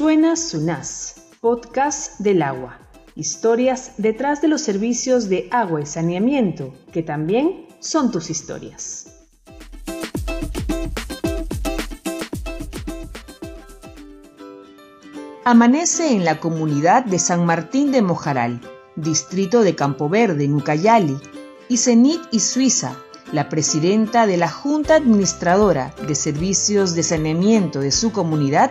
Suena Sunás, podcast del agua. Historias detrás de los servicios de agua y saneamiento, que también son tus historias. Amanece en la comunidad de San Martín de Mojaral, distrito de Campo Verde, en Ucayali, y Zenit y Suiza, la presidenta de la Junta Administradora de Servicios de Saneamiento de su comunidad,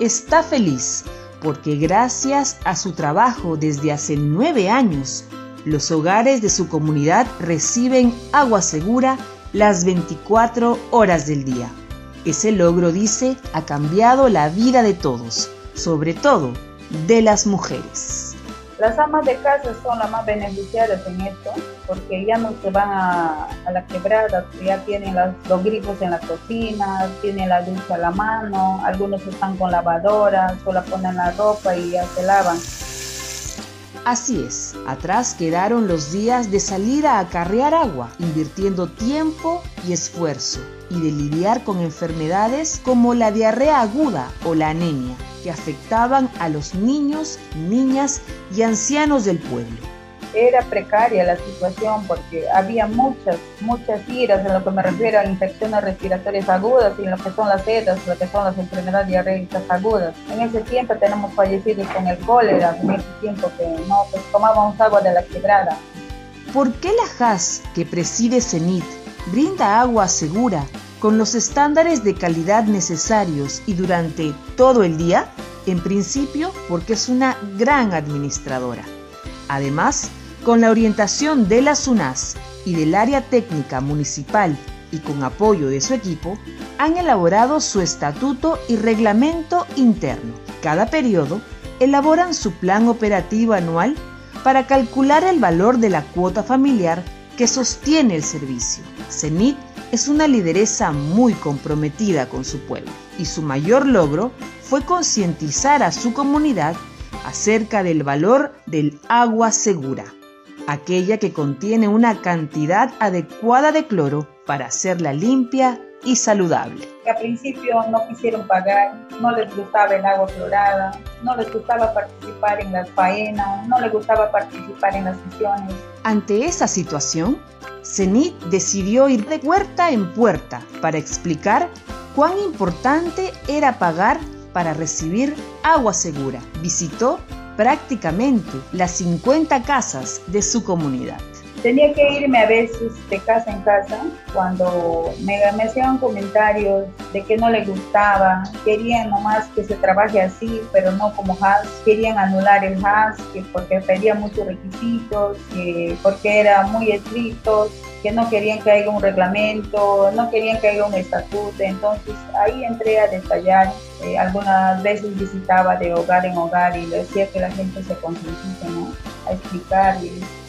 está feliz porque gracias a su trabajo desde hace nueve años, los hogares de su comunidad reciben agua segura las 24 horas del día. Ese logro, dice, ha cambiado la vida de todos, sobre todo de las mujeres. Las amas de casa son las más beneficiadas en esto, porque ya no se van a, la quebrada, ya tienen los grifos en la cocina, tienen la ducha a la mano, algunos están con lavadora, solo ponen la ropa y ya se lavan. Así es, atrás quedaron los días de salir a acarrear agua, invirtiendo tiempo y esfuerzo, y de lidiar con enfermedades como la diarrea aguda o la anemia que afectaban a los niños, niñas y ancianos del pueblo. Era precaria la situación porque había muchas, muchas iras en lo que me refiero a infecciones respiratorias agudas y en lo que son las sedas, lo que son las enfermedades diarreicas agudas. En ese tiempo tenemos fallecidos con el cólera, en ese tiempo que no pues, tomábamos agua de la quebrada. ¿Por qué la JAS que preside CENIT brinda agua segura con los estándares de calidad necesarios y durante todo el día? En principio porque es una gran administradora. Además, con la orientación de la SUNAS y del área técnica municipal y con apoyo de su equipo, han elaborado su estatuto y reglamento interno. Cada periodo elaboran su plan operativo anual para calcular el valor de la cuota familiar que sostiene el servicio. CENIT es una lideresa muy comprometida con su pueblo y su mayor logro fue concientizar a su comunidad acerca del valor del agua segura, aquella que contiene una cantidad adecuada de cloro para hacerla limpia y saludable. Al principio no quisieron pagar, no les gustaba el agua clorada, no les gustaba participar en las faenas, no les gustaba participar en las sesiones. Ante esa situación, Zenit decidió ir de puerta en puerta para explicar cuán importante era pagar para recibir agua segura. Visitó prácticamente las 50 casas de su comunidad. Tenía que irme a veces de casa en casa cuando me, me hacían comentarios de que no le gustaba, querían nomás que se trabaje así, pero no como HAS, querían anular el HAS que porque pedía muchos requisitos, que porque era muy estrictos, que no querían que haya un reglamento, no querían que haya un estatuto, entonces ahí entré a detallar, eh, algunas veces visitaba de hogar en hogar y decía que la gente se concientice, ¿no? a explicarles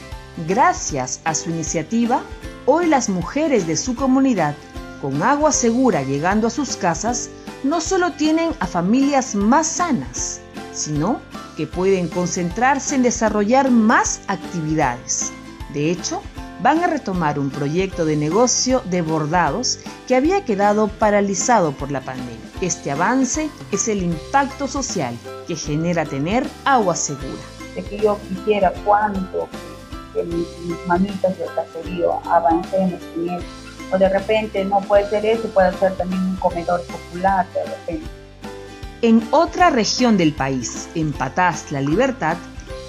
Gracias a su iniciativa, hoy las mujeres de su comunidad, con agua segura llegando a sus casas, no solo tienen a familias más sanas, sino que pueden concentrarse en desarrollar más actividades. De hecho, van a retomar un proyecto de negocio de bordados que había quedado paralizado por la pandemia. Este avance es el impacto social que genera tener agua segura. De que yo quisiera cuánto que mis, mamitas del caserío avancen en O de repente no puede ser eso, puede ser también un comedor popular de repente. En otra región del país, en Patás, La Libertad,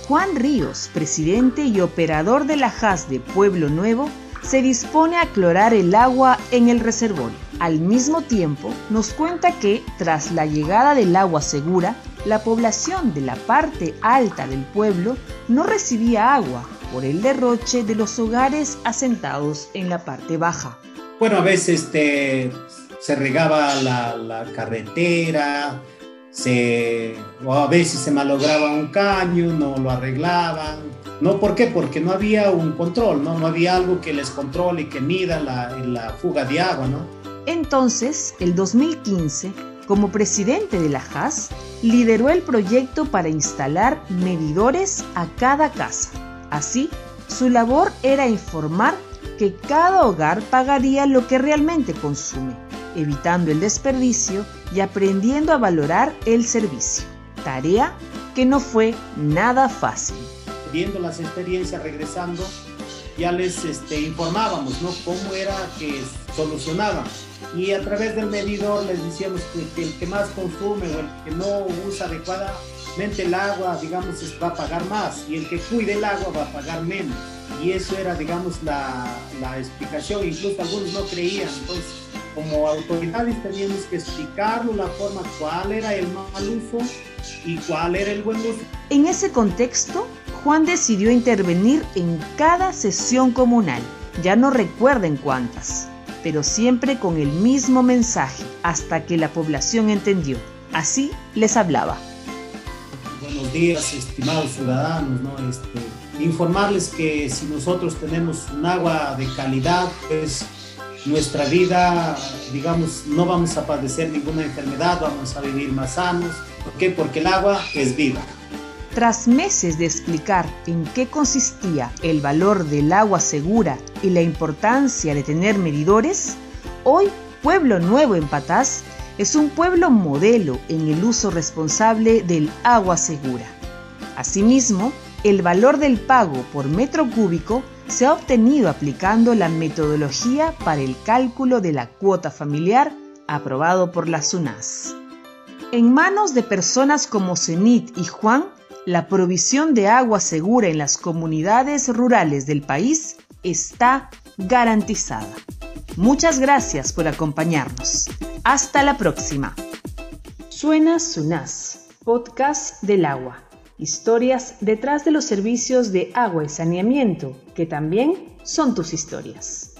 Juan Ríos, presidente y operador de la JAS de Pueblo Nuevo, se dispone a clorar el agua en el reservorio. Al mismo tiempo, nos cuenta que, tras la llegada del agua segura, la población de la parte alta del pueblo no recibía agua por el derroche de los hogares asentados en la parte baja. Bueno, a veces este, se regaba la, carretera, se, o a veces se malograba un caño, no lo arreglaban. ¿No? ¿Por qué? Porque no había un control, ¿no? No había algo que les controle y que mida la, la fuga de agua, ¿no? Entonces, el 2015, como presidente de la JAS, lideró el proyecto para instalar medidores a cada casa. Así, su labor era informar que cada hogar pagaría lo que realmente consume, evitando el desperdicio y aprendiendo a valorar el servicio. tarea que no fue nada fácil. Viendo las experiencias regresando, ya les este, informábamos, ¿no? Cómo era que solucionaban. Y a través del medidor les decíamos que, el que más consume o el que no usa adecuadamente el agua, digamos, va a pagar más y el que cuide el agua va a pagar menos. Y eso era, digamos, la, la explicación. Incluso algunos no creían. Entonces, como autoridades teníamos que explicarlo la forma cuál era el mal uso y cuál era el buen uso. En ese contexto, Juan decidió intervenir en cada sesión comunal. Ya no recuerden cuántas pero siempre con el mismo mensaje, hasta que la población entendió. Así les hablaba. Buenos días, estimados ciudadanos. Este, informarles que si nosotros tenemos un agua de calidad, pues nuestra vida, digamos, no vamos a padecer ninguna enfermedad, vamos a vivir más sanos. ¿Por qué? Porque el agua es vida. Tras meses de explicar en qué consistía el valor del agua segura y la importancia de tener medidores, hoy Pueblo Nuevo en Patás es un pueblo modelo en el uso responsable del agua segura. Asimismo, el valor del pago por metro cúbico se ha obtenido aplicando la metodología para el cálculo de la cuota familiar aprobado por la SUNAS. En manos de personas como Zenit y Juan, la provisión de agua segura en las comunidades rurales del país está garantizada. Muchas gracias por acompañarnos. Hasta la próxima. Suena Sunas, podcast del agua. Historias detrás de los servicios de agua y saneamiento, que también son tus historias.